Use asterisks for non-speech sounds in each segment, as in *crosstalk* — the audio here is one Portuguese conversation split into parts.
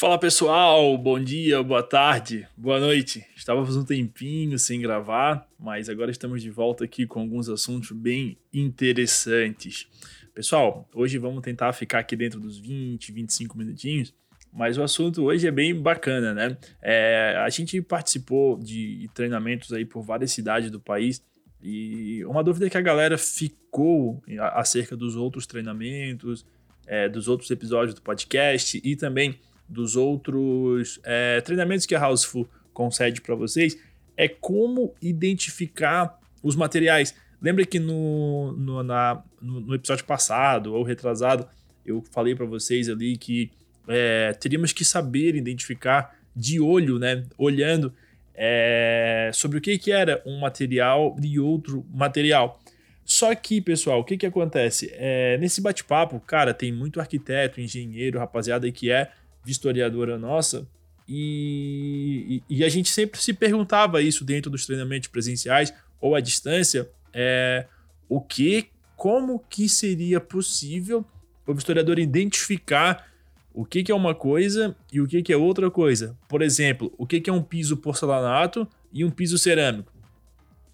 Fala pessoal, bom dia, boa tarde, boa noite. Estávamos um tempinho sem gravar, mas agora estamos de volta aqui com alguns assuntos bem interessantes. Pessoal, hoje vamos tentar ficar aqui dentro dos 20, 25 minutinhos, mas o assunto hoje é bem bacana, né? É, a gente participou de treinamentos aí por várias cidades do país e uma dúvida que a galera ficou acerca dos outros treinamentos, é, dos outros episódios do podcast e também dos outros é, treinamentos que a Houseful concede para vocês é como identificar os materiais. Lembra que no, no, na, no, episódio passado ou retrasado eu falei para vocês ali que é, teríamos que saber identificar de olho, né, olhando é, sobre o que, que era um material e outro material. Só que, pessoal, o que, que acontece? É, nesse bate-papo, cara, tem muito arquiteto, engenheiro, rapaziada que é vistoriadora nossa, e, e, e, a gente sempre se perguntava isso dentro dos treinamentos presenciais ou à distância, é, o que, como que seria possível o vistoriador identificar o que, que é uma coisa e o que, que é outra coisa. Por exemplo, o que, que é um piso porcelanato e um piso cerâmico.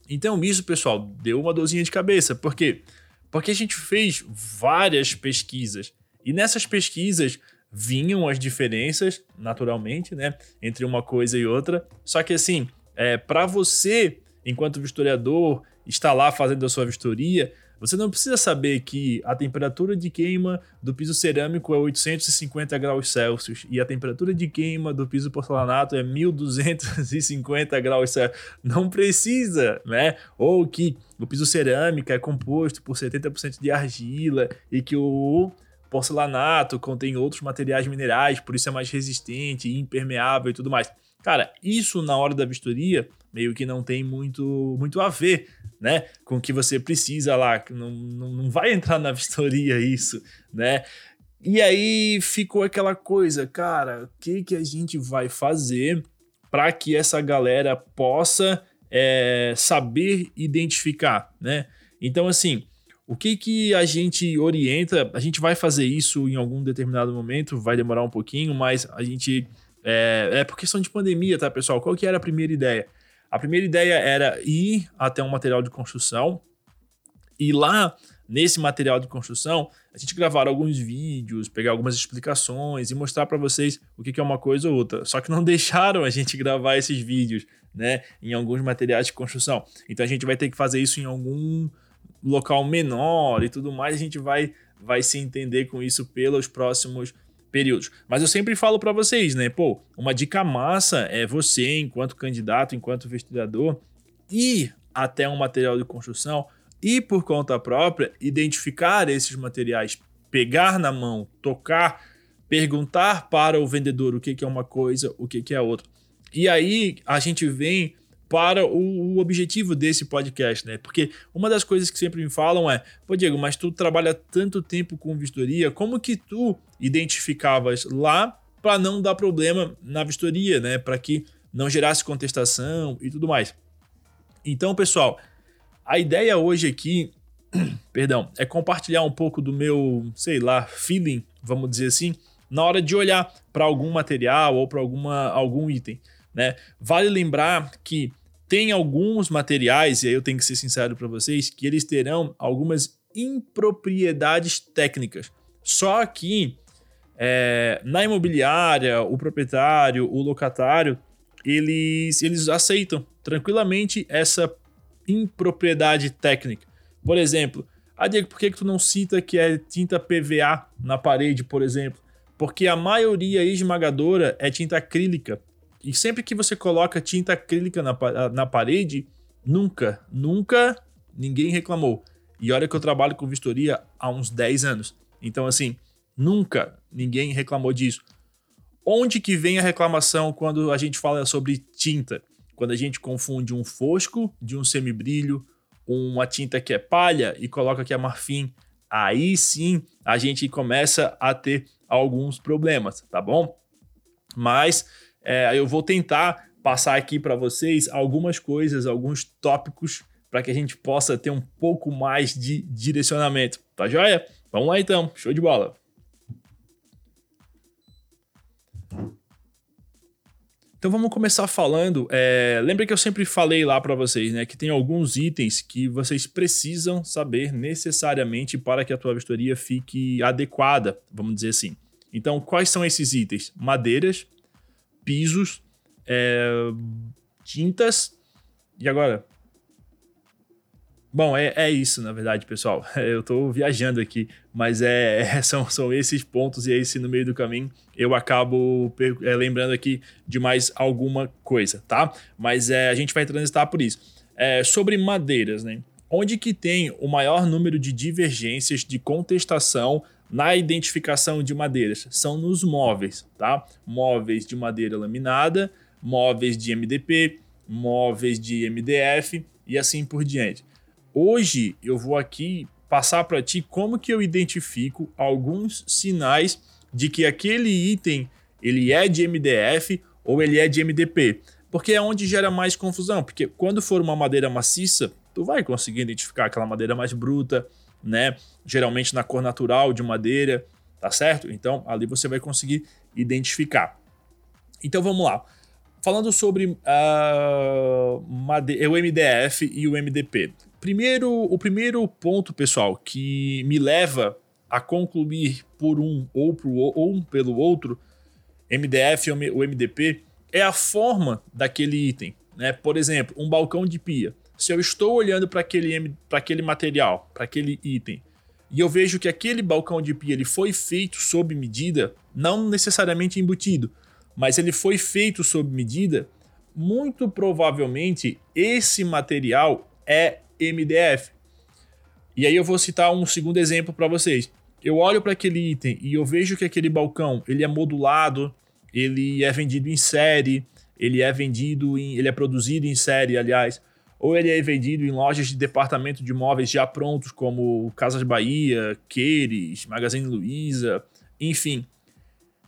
Então isso, pessoal, deu uma dorzinha de cabeça. Por quê? Porque a gente fez várias pesquisas. E nessas pesquisas vinham as diferenças, naturalmente, né, entre uma coisa e outra. Só que assim, é, para você, enquanto vistoriador, estar lá fazendo a sua vistoria, você não precisa saber que a temperatura de queima do piso cerâmico é 850 graus Celsius e a temperatura de queima do piso porcelanato é 1250 graus Celsius. Não precisa, né? Ou que o piso cerâmico é composto por 70% de argila e que o porcelanato contém outros materiais minerais, por isso é mais resistente, impermeável e tudo mais. Cara, isso na hora da vistoria meio que não tem muito, muito a ver, né? Com o que você precisa lá. Não, não, não vai entrar na vistoria *laughs* isso, né? E aí ficou aquela coisa, cara, o que, que a gente vai fazer para que essa galera possa é, saber identificar, né? Então, assim, o que, que a gente orienta? A gente vai fazer isso em algum determinado momento, vai demorar um pouquinho, mas a gente. É, é por questão de pandemia, tá, pessoal? Qual que era a primeira ideia? A primeira ideia era ir até um material de construção e lá nesse material de construção a gente gravar alguns vídeos, pegar algumas explicações e mostrar para vocês o que é uma coisa ou outra. Só que não *laughs* deixaram a gente gravar esses vídeos, né, em alguns materiais de construção. Então a gente vai ter que fazer isso em algum local menor e tudo mais, a gente vai, vai se entender com isso pelos próximos períodos. Mas eu sempre falo para vocês, né? Pô, uma dica massa é você, enquanto candidato, enquanto investigador, ir até um material de construção e por conta própria identificar esses materiais, pegar na mão, tocar, perguntar para o vendedor o que, que é uma coisa, o que, que é outra. E aí a gente vem para o, o, objetivo desse podcast, né? Porque uma das coisas que sempre me falam é: pô, Diego, mas tu trabalha tanto tempo com vistoria, como que tu identificavas lá para não dar problema na vistoria, né? Para que não gerasse contestação e tudo mais. Então, pessoal, a ideia hoje aqui, *clears throat* perdão, é compartilhar um pouco do meu, sei lá, feeling, vamos dizer assim, na hora de olhar para algum material ou para alguma algum item. Né? Vale lembrar que tem alguns materiais, e aí eu tenho que ser sincero para vocês, que eles terão algumas impropriedades técnicas. Só que é, na imobiliária, o proprietário, o locatário, eles, eles aceitam tranquilamente essa impropriedade técnica. Por exemplo, ah, Diego, por que, que tu não cita que é tinta PVA na parede, por exemplo? Porque a maioria esmagadora é tinta acrílica. E sempre que você coloca tinta acrílica na, na parede, nunca, nunca ninguém reclamou. E olha que eu trabalho com vistoria há uns 10 anos. Então, assim, nunca ninguém reclamou disso. Onde que vem a reclamação quando a gente fala sobre tinta? Quando a gente confunde um fosco de um semibrilho, uma tinta que é palha e coloca que é marfim, aí sim a gente começa a ter alguns problemas, tá bom? Mas é, eu vou tentar passar aqui para vocês algumas coisas, alguns tópicos para que a gente possa ter um pouco mais de direcionamento. Tá joia? Vamos lá então, show de bola. Então vamos começar falando. É, lembra que eu sempre falei lá para vocês, né, que tem alguns itens que vocês precisam saber necessariamente para que a tua vistoria fique adequada, vamos dizer assim. Então, quais são esses itens? Madeiras, pisos, é, tintas e agora Bom, é, é isso, na verdade, pessoal. *laughs* Eu estou viajando aqui, mas é, é, *laughs* são, são esses pontos e é esse no meio do caminho eu acabo é, lembrando aqui de mais alguma coisa, tá? Mas é, a gente vai transitar por isso. É, sobre madeiras, né? Onde que tem o maior número de divergências de contestação na identificação de madeiras? São nos móveis, tá? Móveis de madeira laminada, móveis de MDP, móveis de MDF e assim por diante. Hoje eu vou aqui passar para ti como que eu identifico alguns sinais de que aquele item ele é de MDF ou ele é de MDP. Porque é onde gera mais confusão, porque quando for uma madeira maciça, tu vai conseguir identificar aquela madeira mais bruta, né? Geralmente na cor natural de madeira, tá certo? Então ali você vai conseguir identificar. Então vamos lá. Falando sobre uh, o MDF e o MDP. Primeiro, o primeiro ponto, pessoal, que me leva a concluir por um ou, ou um pelo outro, MDF ou MDP, é a forma daquele item. Né? Por exemplo, um balcão de pia. Se eu estou olhando para aquele, aquele material, para aquele item, e eu vejo que aquele balcão de pia ele foi feito sob medida, não necessariamente embutido, mas ele foi feito sob medida, muito provavelmente esse material é MDF. E aí eu vou citar um segundo exemplo para vocês. Eu olho para aquele item e eu vejo que aquele balcão ele é modulado, ele é vendido em série, ele é vendido em, ele é produzido em série, aliás, ou ele é vendido em lojas de departamento de móveis já prontos, como Casas Bahia, Queires, Magazine Luiza, enfim.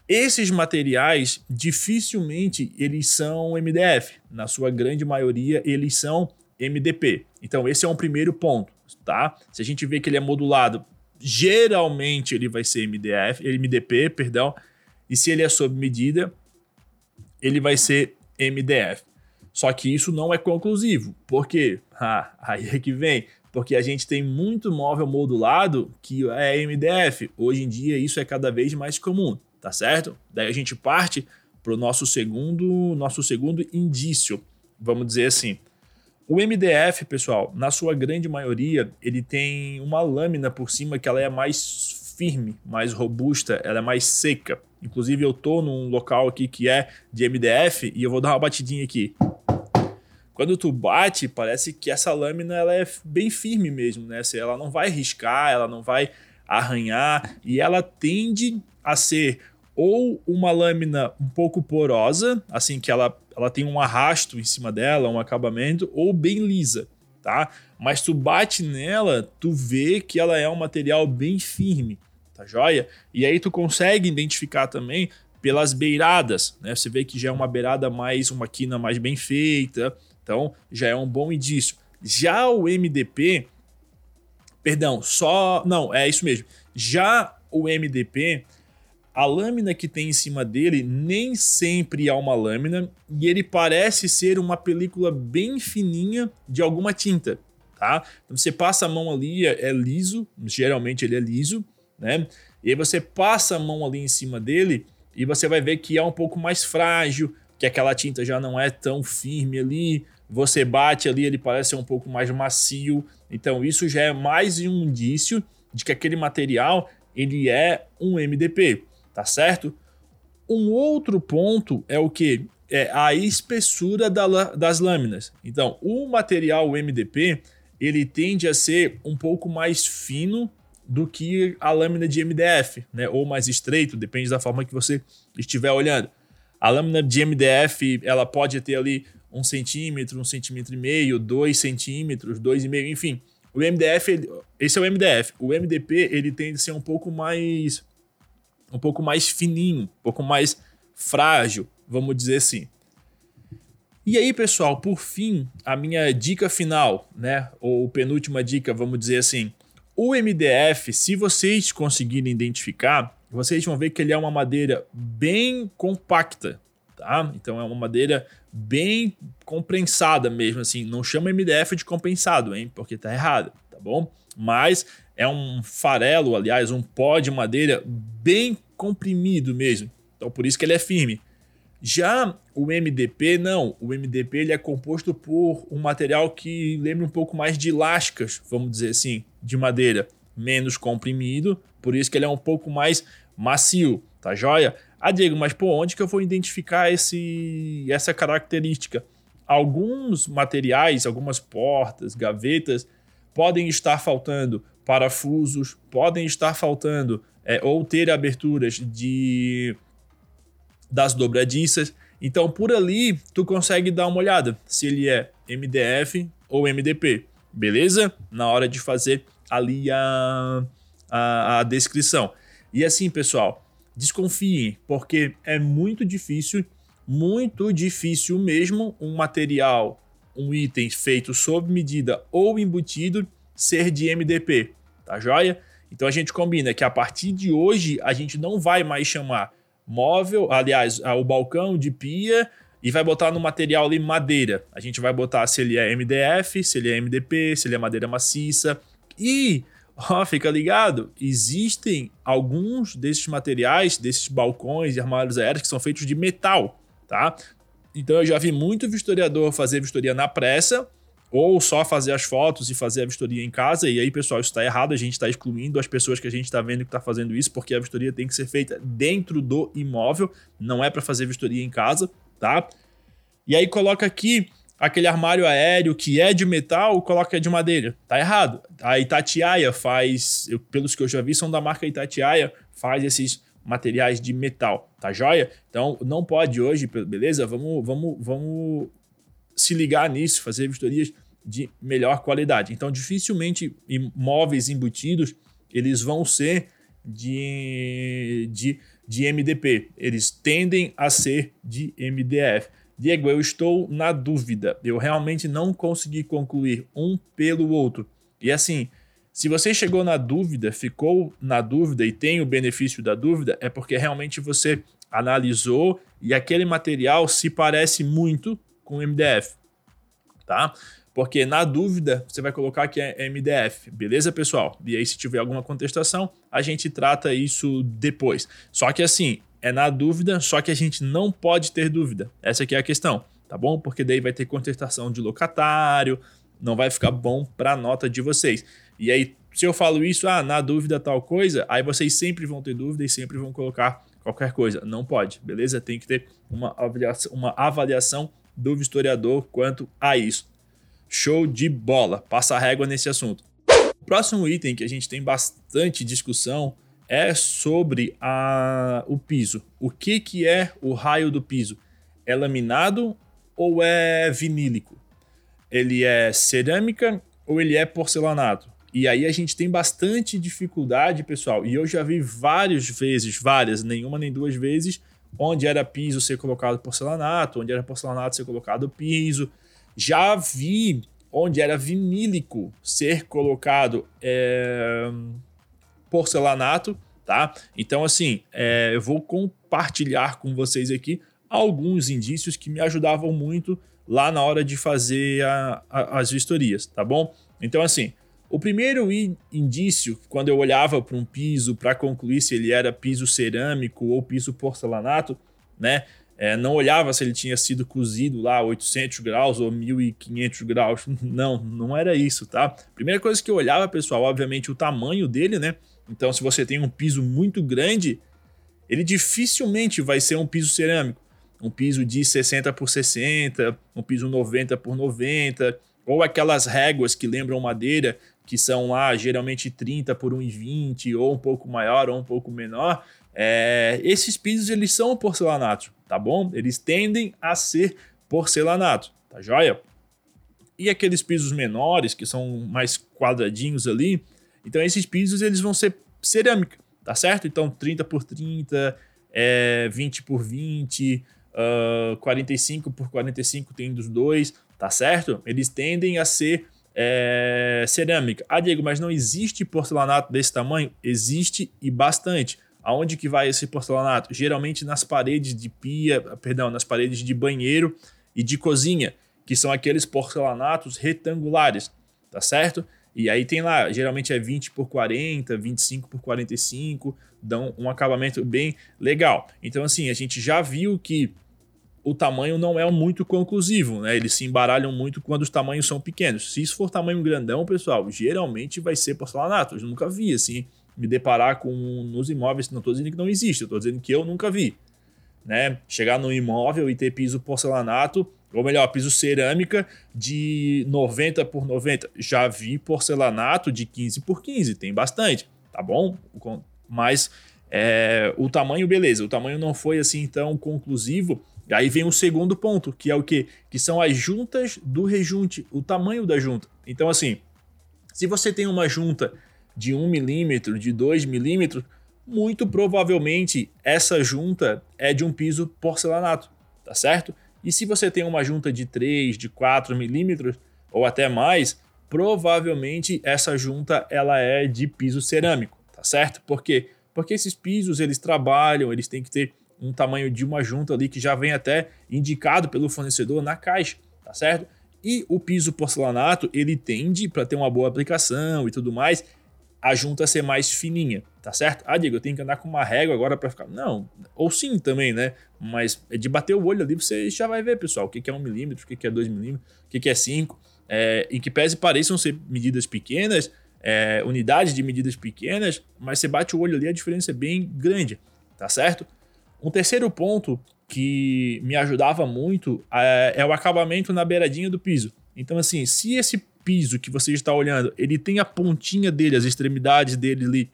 Esses materiais dificilmente eles são MDF, na sua grande maioria eles são MDP. Então, esse é um primeiro ponto, tá? Se a gente vê que ele é modulado, geralmente ele vai ser MDF, MDP, perdão, e se ele é sob medida, ele vai ser MDF. Só que isso não é conclusivo. Por quê? *laughs* Ah, aí é que vem. Porque a gente tem muito móvel modulado que é MDF. Hoje em dia isso é cada vez mais comum, tá certo? Daí a gente parte para o nosso segundo, nosso segundo indício, vamos dizer assim. O MDF, pessoal, na sua grande maioria, ele tem uma lâmina por cima que ela é mais firme, mais robusta, ela é mais seca. Inclusive eu tô num local aqui que é de MDF e eu vou dar uma batidinha aqui. Quando tu bate, parece que essa lâmina ela é bem firme mesmo, né? Ela não vai riscar, ela não vai arranhar e ela tende a ser ou uma lâmina um pouco porosa, assim que ela, ela tem um arrasto em cima dela, um acabamento, ou bem lisa, tá? Mas tu bate nela, tu vê que ela é um material bem firme, tá joia? E aí tu consegue identificar também pelas beiradas, né? Você vê que já é uma beirada mais, uma quina mais bem feita, então já é um bom indício. Já o MDP, perdão, só, não, é isso mesmo. Já o MDP, a lâmina que tem em cima dele nem sempre é uma lâmina e ele parece ser uma película bem fininha de alguma tinta, tá? Então você passa a mão ali, é, é liso, geralmente ele é liso, né? E aí você passa a mão ali em cima dele e você vai ver que é um pouco mais frágil, que aquela tinta já não é tão firme ali, você bate ali, ele parece um pouco mais macio. Então isso já é mais um indício de que aquele material ele é um MDP tá certo? Um outro ponto é o que? É a espessura da, das lâminas. Então, o material MDP ele tende a ser um pouco mais fino do que a lâmina de MDF, né? Ou mais estreito, depende da forma que você estiver olhando. A lâmina de MDF ela pode ter ali um centímetro, um centímetro e meio, dois centímetros, dois e meio, enfim. O MDF, esse é o MDF. O MDP ele tende a ser um pouco mais um pouco mais fininho, um pouco mais frágil, vamos dizer assim. E aí, pessoal, por fim, a minha dica final, né, ou penúltima dica, vamos dizer assim, o MDF, se vocês conseguirem identificar, vocês vão ver que ele é uma madeira bem compacta, tá? Então é uma madeira bem compensada mesmo, assim. Não chama MDF de compensado, hein? Porque tá errado, tá bom? Mas é um farelo, aliás, um pó de madeira bem comprimido mesmo. Então por isso que ele é firme. Já o MDP, não. O MDP ele é composto por um material que lembra um pouco mais de lascas, vamos dizer assim, de madeira. Menos comprimido, por isso que ele é um pouco mais macio, tá joia? Ah, Diego, mas por onde que eu vou identificar esse, essa característica? Alguns materiais, algumas portas, gavetas, podem estar faltando parafusos, podem estar faltando é, ou ter aberturas de das dobradiças. Então, por ali, tu consegue dar uma olhada se ele é MDF ou MDP, beleza? Na hora de fazer ali a, a, a descrição. E assim, pessoal, desconfiem, porque é muito difícil, muito difícil mesmo um material, um item feito sob medida ou embutido ser de MDP, tá joia? Então a gente combina que a partir de hoje a gente não vai mais chamar móvel, aliás, o balcão de pia e vai botar no material ali madeira. A gente vai botar se ele é MDF, se ele é MDP, se ele é madeira maciça. E, ó, fica ligado, existem alguns desses materiais, desses balcões e armários aéreos que são feitos de metal, tá? Então eu já vi muito vistoriador fazer vistoria na pressa, ou só fazer as fotos e fazer a vistoria em casa. E aí, pessoal, isso está errado. A gente está excluindo as pessoas que a gente está vendo que está fazendo isso, porque a vistoria tem que ser feita dentro do imóvel, não é para fazer vistoria em casa, tá? E aí coloca aqui aquele armário aéreo que é de metal, coloca é de madeira. Tá errado. A Itatiaia faz, eu, pelos que eu já vi, são da marca Itatiaia, faz esses materiais de metal, tá joia? Então não pode hoje, beleza? Vamos, vamos, vamos se ligar nisso, fazer vistorias de melhor qualidade. Então, dificilmente imóveis embutidos eles vão ser de, de, de MDP, eles tendem a ser de MDF. Diego, eu estou na dúvida. Eu realmente não consegui concluir um pelo outro. E assim, se você chegou na dúvida, ficou na dúvida e tem o benefício da dúvida, é porque realmente você analisou e aquele material se parece muito com MDF, tá? Porque na dúvida você vai colocar que é MDF, beleza, pessoal? E aí, se tiver alguma contestação, a gente trata isso depois. Só que assim, é na dúvida, só que a gente não pode ter dúvida. Essa aqui é a questão, tá bom? Porque daí vai ter contestação de locatário, não vai ficar bom para a nota de vocês. E aí, se eu falo isso, ah, na dúvida tal coisa, aí vocês sempre vão ter dúvida e sempre vão colocar qualquer coisa. Não pode, beleza? Tem que ter uma avaliação, uma avaliação do historiador quanto a isso. Show de bola, passa a régua nesse assunto. O próximo item que a gente tem bastante discussão é sobre a, o piso. O que, que é o raio do piso? É laminado ou é vinílico? Ele é cerâmica ou ele é porcelanato? E aí a gente tem bastante dificuldade, pessoal. E eu já vi várias vezes, várias, nenhuma nem duas vezes, onde era piso ser colocado porcelanato, onde era porcelanato ser colocado piso. Já vi onde era vinílico ser colocado é, porcelanato, tá? Então, assim, é, eu vou compartilhar com vocês aqui alguns indícios que me ajudavam muito lá na hora de fazer a, a, as vistorias, tá bom? Então, assim, o primeiro indício, quando eu olhava para um piso para concluir se ele era piso cerâmico ou piso porcelanato, né? É, não olhava se ele tinha sido cozido lá a 800 graus ou 1500 graus. *laughs* Não, não era isso, tá? Primeira coisa que eu olhava, pessoal, obviamente o tamanho dele, né? Então, se você tem um piso muito grande, ele dificilmente vai ser um piso cerâmico. Um piso de 60 por 60, um piso 90 por 90, ou aquelas réguas que lembram madeira, que são lá geralmente 30 por 1,20 ou um pouco maior ou um pouco menor, é, esses pisos eles são porcelanato, tá bom? Eles tendem a ser porcelanato, tá joia? E aqueles pisos menores, que são mais quadradinhos ali, então esses pisos eles vão ser cerâmica, tá certo? Então 30 por 30, é, 20 por 20, uh, 45 por 45 tem dos dois, tá certo? Eles tendem a ser é, cerâmica. Ah, Diego, mas não existe porcelanato desse tamanho? Existe e bastante. Aonde que vai esse porcelanato? Geralmente nas paredes de pia, perdão, nas paredes de banheiro e de cozinha, que são aqueles porcelanatos retangulares, tá certo? E aí tem lá, geralmente é 20 por 40, 25 por 45, dão um acabamento bem legal. Então assim, a gente já viu que o tamanho não é muito conclusivo, né? Eles se embaralham muito quando os tamanhos são pequenos. Se isso for tamanho grandão, pessoal, geralmente vai ser porcelanato. Eu nunca vi assim me deparar com nos imóveis, não estou dizendo que não existe, estou dizendo que eu nunca vi, né? Chegar no imóvel e ter piso porcelanato, ou melhor, piso cerâmica de 90 por 90. Já vi porcelanato de 15 por 15, tem bastante, tá bom? Mas é, o tamanho, beleza, o tamanho não foi assim tão conclusivo aí vem o segundo ponto, que é o quê? Que são as juntas do rejunte, o tamanho da junta. Então, assim, se você tem uma junta de 1 milímetro, de 2 milímetros, muito provavelmente essa junta é de um piso porcelanato, tá certo? E se você tem uma junta de 3, de 4 milímetros, ou até mais, provavelmente essa junta ela é de piso cerâmico, tá certo? Por quê? Porque esses pisos eles trabalham, eles têm que ter um tamanho de uma junta ali que já vem até indicado pelo fornecedor na caixa, tá certo? E o piso porcelanato, ele tende para ter uma boa aplicação e tudo mais, a junta ser mais fininha, tá certo? Ah, Diego, eu tenho que andar com uma régua agora para ficar. Não, ou sim também, né? Mas é de bater o olho ali, você já vai ver, pessoal, o que é um milímetro, o que é dois milímetros, o que é cinco. É, em que pese pareçam ser medidas pequenas, é, unidades de medidas pequenas, mas você bate o olho ali, a diferença é bem grande, tá certo? Um terceiro ponto que me ajudava muito é, é, o acabamento na beiradinha do piso. Então, assim, se esse piso que você está olhando, ele tem a pontinha dele, as extremidades dele ali,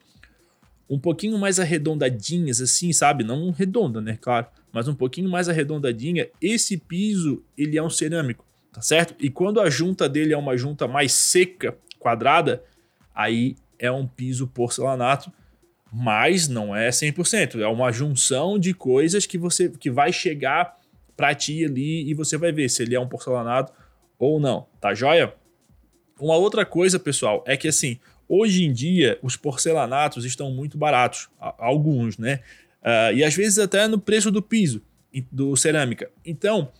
um pouquinho mais arredondadinhas, assim, sabe? Não redonda, né? Claro, mas um pouquinho mais arredondadinha. Esse piso, ele é um cerâmico, tá certo? E quando a junta dele é uma junta mais seca, quadrada, aí é um piso porcelanato mas não é 100%, é uma junção de coisas que você que vai chegar para ti ali e você vai ver se ele é um porcelanato ou não, tá joia? Uma outra coisa, pessoal, é que assim, hoje em dia os porcelanatos estão muito baratos, alguns, né? Uh, e às vezes até no preço do piso do cerâmica. Então,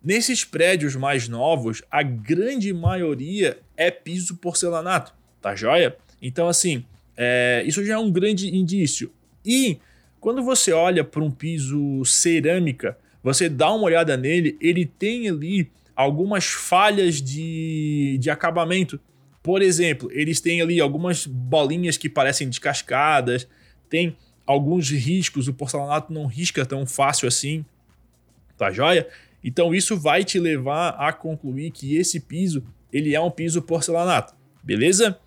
nesses prédios mais novos, a grande maioria é piso porcelanato, tá joia? Então, assim, é, isso já é um grande indício. E quando você olha para um piso cerâmica, você dá uma olhada nele, ele tem ali algumas falhas de, de acabamento. Por exemplo, eles têm ali algumas bolinhas que parecem descascadas, tem alguns riscos, o porcelanato não risca tão fácil assim, tá joia? Então isso vai te levar a concluir que esse piso, ele é um piso porcelanato, beleza?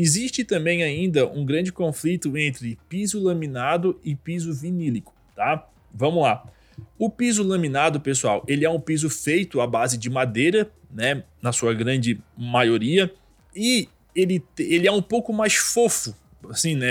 Existe também ainda um grande conflito entre piso laminado e piso vinílico, tá? Vamos lá. O piso laminado, pessoal, ele é um piso feito à base de madeira, né, na sua grande maioria, e ele, ele é um pouco mais fofo, assim, né?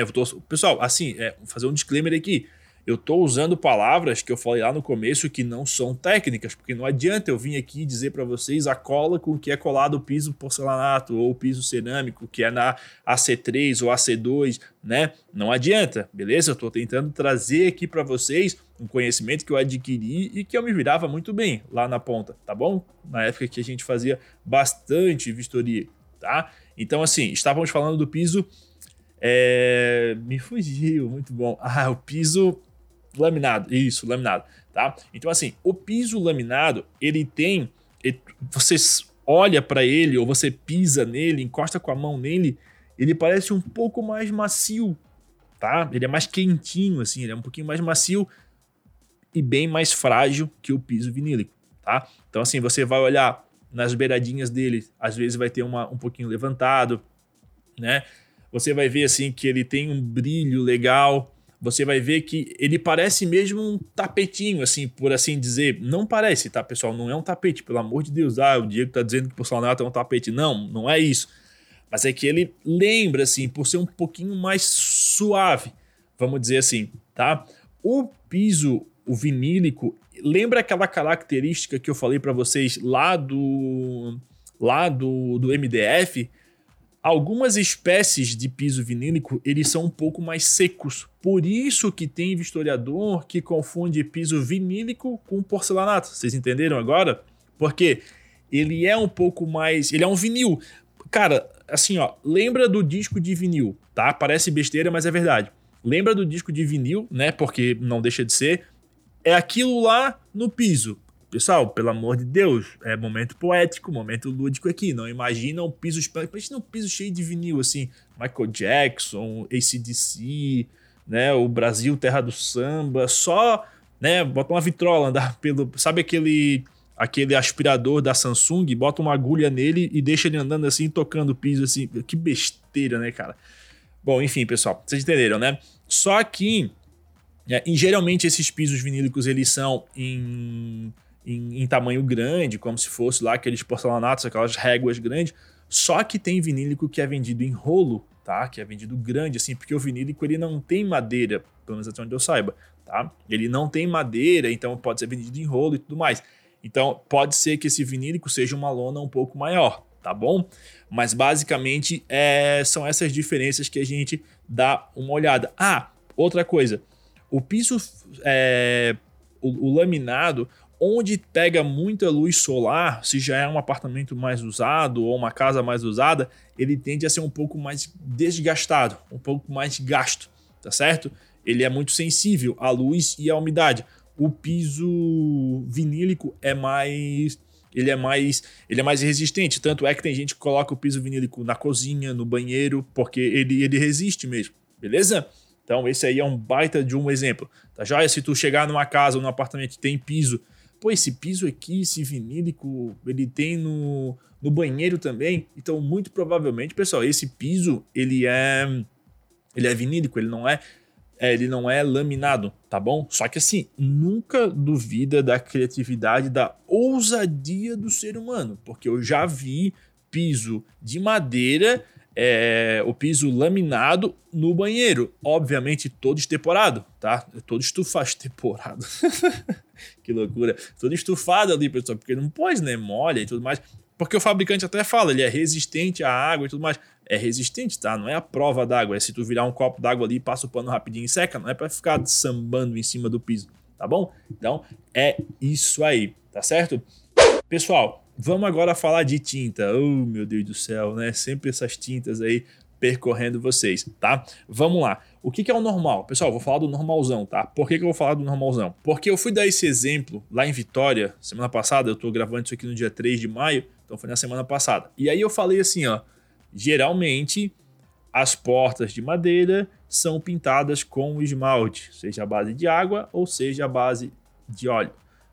Pessoal, assim, é, vou fazer um disclaimer aqui eu estou usando palavras que eu falei lá no começo que não são técnicas, porque não adianta eu vir aqui dizer para vocês a cola com que é colado o piso porcelanato ou o piso cerâmico, que é na AC3 ou AC2, né? Não adianta, beleza? Eu estou tentando trazer aqui para vocês um conhecimento que eu adquiri e que eu me virava muito bem lá na ponta, tá bom? Na época que a gente fazia bastante vistoria, tá? Então, assim, estávamos falando do piso. É... Me fugiu, muito bom. Ah, o piso Laminado, isso, laminado, tá? Então assim, o piso laminado, ele tem, ele, você olha para ele ou você pisa nele, encosta com a mão nele, ele parece um pouco mais macio, tá? Ele é mais quentinho assim, ele é um pouquinho mais macio e bem mais frágil que o piso vinílico, tá? Então assim, você vai olhar nas beiradinhas dele, às vezes vai ter uma, um pouquinho levantado, né? Você vai ver assim que ele tem um brilho legal, você vai ver que ele parece mesmo um tapetinho, assim, por assim dizer. Não parece, tá, pessoal? Não é um tapete, pelo amor de Deus. Ah, o Diego tá dizendo que o porcelanato é um tapete. Não, não é isso. Mas é que ele lembra, assim, por ser um pouquinho mais suave, vamos dizer assim, tá? O piso, o vinílico, lembra aquela característica que eu falei para vocês lá do lá do, do MDF Algumas espécies de piso vinílico, eles são um pouco mais secos. Por isso que tem historiador que confunde piso vinílico com porcelanato. Vocês entenderam agora? Porque ele é um pouco mais, ele é um vinil. Cara, assim, ó, lembra do disco de vinil, tá? Parece besteira, mas é verdade. Lembra do disco de vinil, né? Porque não deixa de ser. É aquilo lá no piso. Pessoal, pelo amor de Deus, é momento poético, momento lúdico aqui. Não imagina um piso. Imagina um piso cheio de vinil, assim. Michael Jackson, ACDC, né? O Brasil, terra do samba. Só, né? Bota uma vitrola, andar *laughs* pelo. Sabe aquele aquele aspirador da Samsung, bota uma agulha nele e deixa ele andando assim, tocando o piso assim. Que besteira, né, cara? Bom, enfim, pessoal, vocês entenderam, né? Só que, é, geralmente, esses pisos vinílicos, eles são em em, em, tamanho grande, como se fosse lá aqueles porcelanatos, aquelas réguas grandes. Só que tem vinílico que é vendido em rolo, tá? Que é vendido grande, assim, porque o vinílico ele não tem madeira, pelo menos até onde eu saiba, tá? Ele não tem madeira, então pode ser vendido em rolo e tudo mais. Então pode ser que esse vinílico seja uma lona um pouco maior, tá bom? Mas basicamente é, são essas diferenças que a gente dá uma olhada. Ah, outra coisa. O piso, é, o, o laminado, onde pega muita luz solar, se já é um apartamento mais usado ou uma casa mais usada, ele tende a ser um pouco mais desgastado, um pouco mais gasto, tá certo? Ele é muito sensível à luz e à umidade. O piso vinílico é mais ele é mais ele é mais resistente, tanto é que tem gente que coloca o piso vinílico na cozinha, no banheiro, porque ele ele resiste mesmo, beleza? Então esse aí é um baita de um exemplo. Tá joia? Se tu chegar numa casa ou num apartamento que tem piso Pô, esse piso aqui, esse vinílico, ele tem no, no banheiro também. Então, muito provavelmente, pessoal, esse piso, ele é ele é vinílico, ele não é, é ele não é laminado, tá bom? Só que assim, nunca duvida da criatividade, da ousadia do ser humano, porque eu já vi piso de madeira é, o piso laminado no banheiro. Obviamente, todo estemporado, tá? Todo estufado. *laughs* Estemporado. que loucura. Todo estufado ali, pessoal, porque não pode, né? Molha e tudo mais. Porque o fabricante até fala, ele é resistente à água e tudo mais. É resistente, tá? Não é a prova d'água. É se tu virar um copo d'água ali, passa o pano rapidinho e seca. Não é para ficar sambando em cima do piso, tá bom? Então, é isso aí, tá certo? Pessoal, Vamos agora falar de tinta. Oh, meu Deus do céu, né? Sempre essas tintas aí percorrendo vocês, tá? Vamos lá. O que, que é o normal? Pessoal, vou falar do normalzão, tá? Por que, que eu vou falar do normalzão? Porque eu fui dar esse exemplo lá em Vitória, semana passada, eu tô gravando isso aqui no dia 3 de maio, então foi na semana passada. E aí eu falei assim, ó, geralmente as portas de madeira são pintadas com esmalte, seja a base de água ou seja a base de óleo.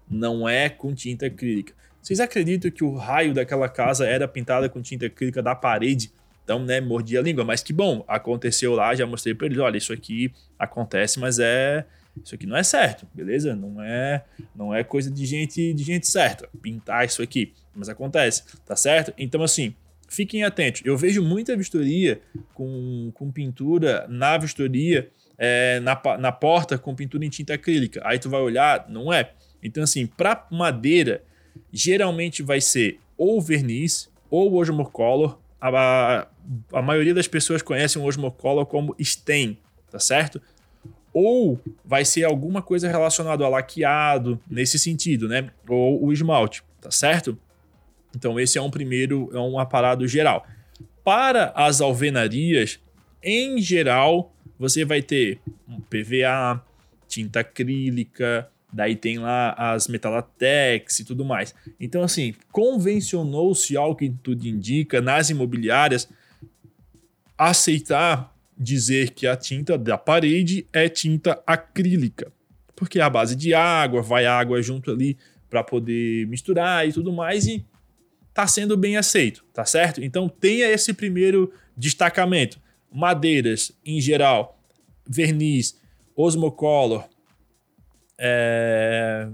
Não é com tinta acrílica. Vocês acreditam que o raio daquela casa era pintado com tinta acrílica da parede? Então, né, mordia a língua. Mas que bom, aconteceu lá, já mostrei para eles, olha, isso aqui acontece, mas é isso aqui não é certo, beleza? Não é, não é coisa de gente, de gente certa pintar isso aqui, mas acontece, tá certo? Então assim, fiquem atentos. Eu vejo muita vistoria com, com pintura na vistoria, é, na, na porta com pintura em tinta acrílica. Aí tu vai olhar, não é. Então assim, para madeira geralmente vai ser ou verniz ou osmocolor. A, a, a maioria das pessoas conhecem o osmocolor como stain, tá certo? Ou vai ser alguma coisa relacionada a laqueado, nesse sentido, né? Ou o esmalte, tá certo? Então esse é um primeiro, é um aparado geral. Para as alvenarias, em geral, você vai ter PVA, tinta acrílica, Daí tem lá as Metalatex e tudo mais. Então, assim, convencionou-se, ao que tudo indica, nas imobiliárias, aceitar dizer que a tinta da parede é tinta acrílica. Porque é a base de água, vai água junto ali para poder misturar e tudo mais, e tá sendo bem aceito, tá certo? Então tenha esse primeiro destacamento. Madeiras, em geral, verniz, osmocolor, é,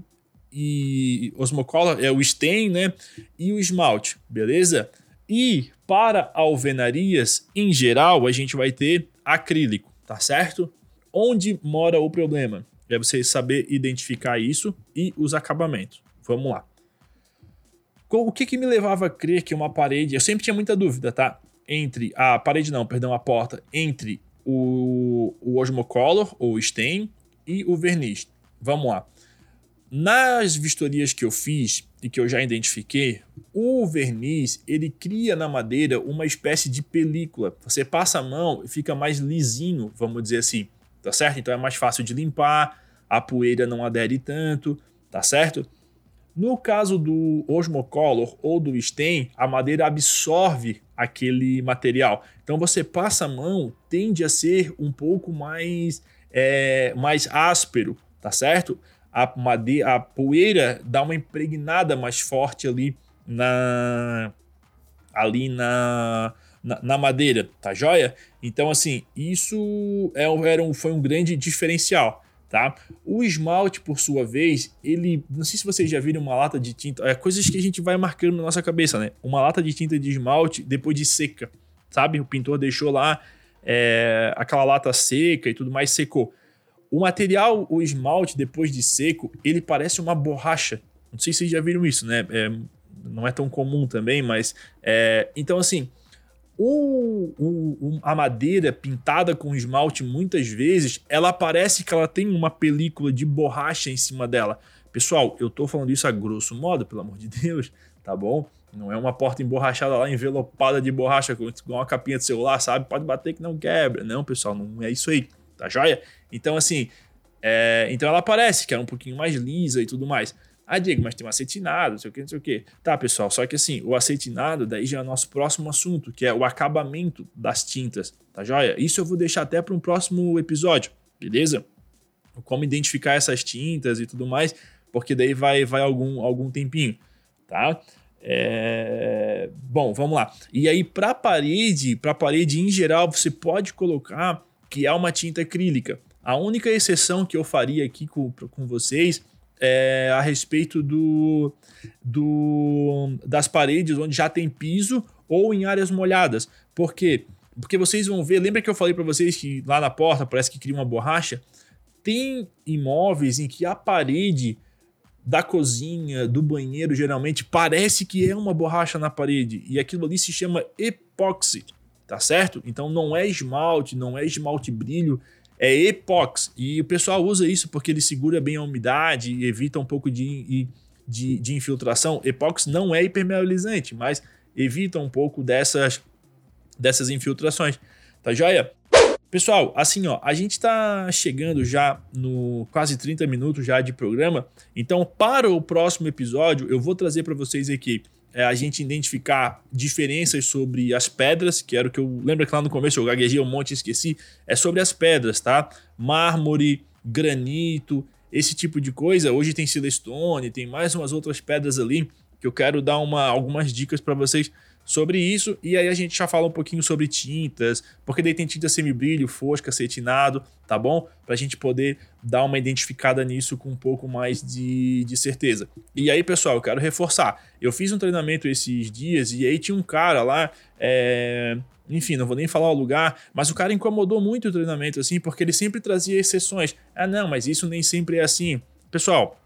e osmocolor é o stain, né? E o esmalte, beleza? E para alvenarias, em geral, a gente vai ter acrílico, tá certo? Onde mora o problema? É você saber identificar isso e os acabamentos. Vamos lá. O que, que me levava a crer que uma parede. Eu sempre tinha muita dúvida, tá? entre a parede não, perdão, a porta entre o, o Osmocolor ou stain e o verniz. Vamos lá. Nas vistorias que eu fiz e que eu já identifiquei, o verniz ele cria na madeira uma espécie de película. Você passa a mão e fica mais lisinho, vamos dizer assim, tá certo? Então é mais fácil de limpar, a poeira não adere tanto, tá certo? No caso do Osmocolor ou do Stain, a madeira absorve aquele material. Então você passa a mão, tende a ser um pouco mais, é, mais áspero, tá certo? A, madeira, a poeira dá uma impregnada mais forte ali na ali na, na, na, madeira, tá joia? Então, assim, isso é, era um, foi um grande diferencial tá? O esmalte, por sua vez, ele, não sei se vocês já viram uma lata de tinta, é coisas que a gente vai marcando na nossa cabeça, né? Uma lata de tinta de esmalte depois de seca, sabe? O pintor deixou lá é, aquela lata seca e tudo mais secou. O material, o esmalte depois de seco, ele parece uma borracha. Não sei se vocês já viram isso, né? É, não é tão comum também, mas é, então assim o, o, a madeira pintada com esmalte, muitas vezes, ela parece que ela tem uma película de borracha em cima dela. Pessoal, eu tô falando isso a grosso modo, pelo amor de Deus, tá bom? Não é uma porta emborrachada lá, envelopada de borracha, com uma capinha de celular, sabe? Pode bater que não quebra. Não, pessoal, não é isso aí, tá joia? Então, assim, é, então ela parece que é um pouquinho mais lisa e tudo mais. Ah, Diego, mas tem um acetinado, não sei o que, não sei o que. Tá, pessoal, só que assim, o acetinado daí já é o nosso próximo assunto, que é o acabamento das tintas, tá joia? Isso eu vou deixar até para um próximo episódio, beleza? Como identificar essas tintas e tudo mais, porque daí vai, vai algum, algum tempinho, tá? É... Bom, vamos lá. E aí, para parede, para parede em geral, você pode colocar que é uma tinta acrílica. A única exceção que eu faria aqui com, com vocês é, a respeito do, do, das paredes onde já tem piso ou em áreas molhadas. Por quê? Porque vocês vão ver, lembra que eu falei para vocês que lá na porta parece que cria uma borracha? Tem imóveis em que a parede da cozinha, do banheiro, geralmente parece que é uma borracha na parede e aquilo ali se chama epóxi, tá certo? Então não é esmalte, não é esmalte brilho, é epox. E o pessoal usa isso porque ele segura bem a umidade e evita um pouco de, de, de infiltração. Epox não é impermeabilizante, mas evita um pouco dessas, dessas infiltrações. Tá joia? Pessoal, assim, ó, a gente está chegando já no quase 30 minutos já de programa. Então, para o próximo episódio, eu vou trazer para vocês aqui é a gente identificar diferenças sobre as pedras, que era o que eu lembro que lá no começo eu gaguejei um monte e esqueci, é sobre as pedras, tá? Mármore, granito, esse tipo de coisa. Hoje tem silestone, tem mais umas outras pedras ali que eu quero dar uma, algumas dicas para vocês sobre isso. E aí a gente já fala um pouquinho sobre tintas, porque daí tem tinta semibrilho, fosca, acetinado, tá bom? Para a gente poder dar uma identificada nisso com um pouco mais de, de certeza. E aí, pessoal, eu quero reforçar. Eu fiz um treinamento esses dias e aí tinha um cara lá. É... Enfim, não vou nem falar o lugar, mas o cara incomodou muito o treinamento, assim, porque ele sempre trazia exceções. Ah, não, mas isso nem sempre é assim. Pessoal,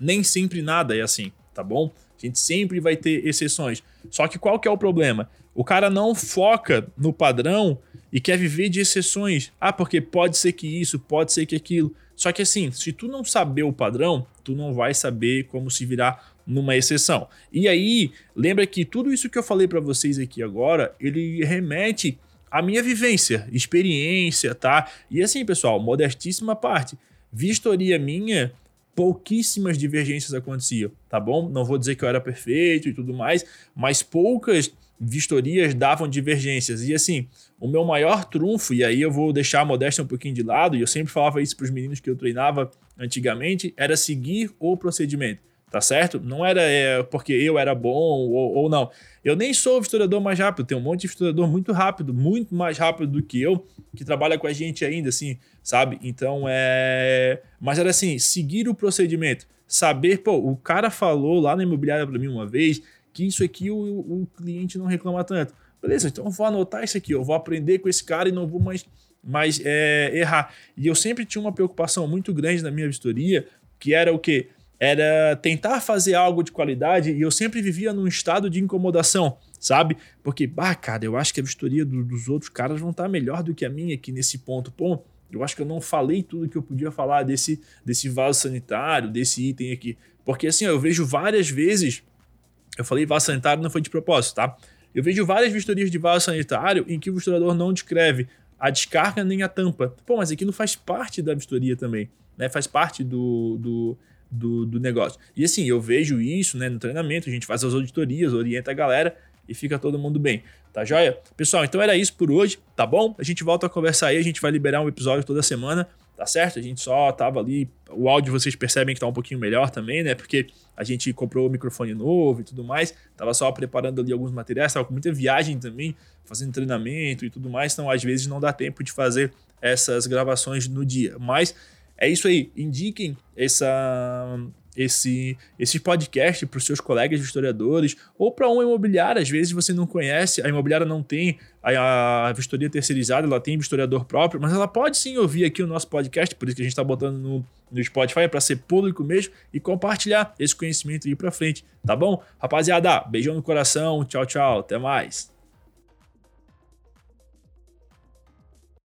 nem sempre nada é assim, tá bom? A gente sempre vai ter exceções. Só que qual que é o problema? O cara não foca no padrão e quer viver de exceções. Ah, porque pode ser que isso, pode ser que aquilo. Só que assim, se tu não saber o padrão, tu não vai saber como se virar numa exceção. E aí, lembra que tudo isso que eu falei para vocês aqui agora, ele remete à minha vivência, experiência, tá? E assim, pessoal, modestíssima parte. Vistoria minha pouquíssimas divergências aconteciam, tá bom? Não vou dizer que eu era perfeito e tudo mais, mas poucas vistorias davam divergências. E assim, o meu maior trunfo, e aí eu vou deixar a modéstia um pouquinho de lado, e eu sempre falava isso para os meninos que eu treinava antigamente, era seguir o procedimento tá certo? Não era é, porque eu era bom ou, ou, não. Eu nem sou o historiador mais rápido, tem um monte de historiador muito rápido, muito mais rápido do que eu, que trabalha com a gente ainda, assim, sabe? Então é. Mas era assim, seguir o procedimento, saber, pô, o cara falou lá na imobiliária para mim uma vez que isso aqui o, o cliente não reclama tanto. Beleza, então eu vou anotar isso aqui, eu vou aprender com esse cara e não vou mais, mais é, errar. E eu sempre tinha uma preocupação muito grande na minha vistoria, que era o quê? Era tentar fazer algo de qualidade e eu sempre vivia num estado de incomodação, sabe? Porque, bah, cara, eu acho que a vistoria do, dos outros caras vão estar melhor do que a minha aqui nesse ponto. Pô, eu acho que eu não falei tudo que eu podia falar desse, desse vaso sanitário, desse item aqui. Porque assim, eu vejo várias vezes. Eu falei vaso sanitário, não foi de propósito, tá? Eu vejo várias vistorias de vaso sanitário em que o vistorador não descreve a descarga nem a tampa. Pô, mas aquilo faz parte da vistoria também, né? Faz parte do, do, do, do negócio. E assim, eu vejo isso né, no treinamento, a gente faz as auditorias, orienta a galera e fica todo mundo bem. Tá joia? Pessoal, então era isso por hoje, tá bom? A gente volta a conversar aí, a gente vai liberar um episódio toda semana, tá certo? A gente só tava ali, o áudio vocês percebem que tá um pouquinho melhor também, né? Porque a gente comprou o microfone novo e tudo mais, tava só preparando ali alguns materiais, tava com muita viagem também, fazendo treinamento e tudo mais, então às vezes não dá tempo de fazer essas gravações no dia. Mas é isso aí, indiquem essa esse, esse podcast para os seus colegas historiadores ou para uma imobiliária. Às vezes você não conhece, a imobiliária não tem a, a vistoria terceirizada, ela tem historiador próprio, mas ela pode sim ouvir aqui o nosso podcast, por isso que a gente está botando no, no Spotify é para ser público mesmo e compartilhar esse conhecimento aí para frente, tá bom? Rapaziada, beijão no coração, tchau, tchau, até mais.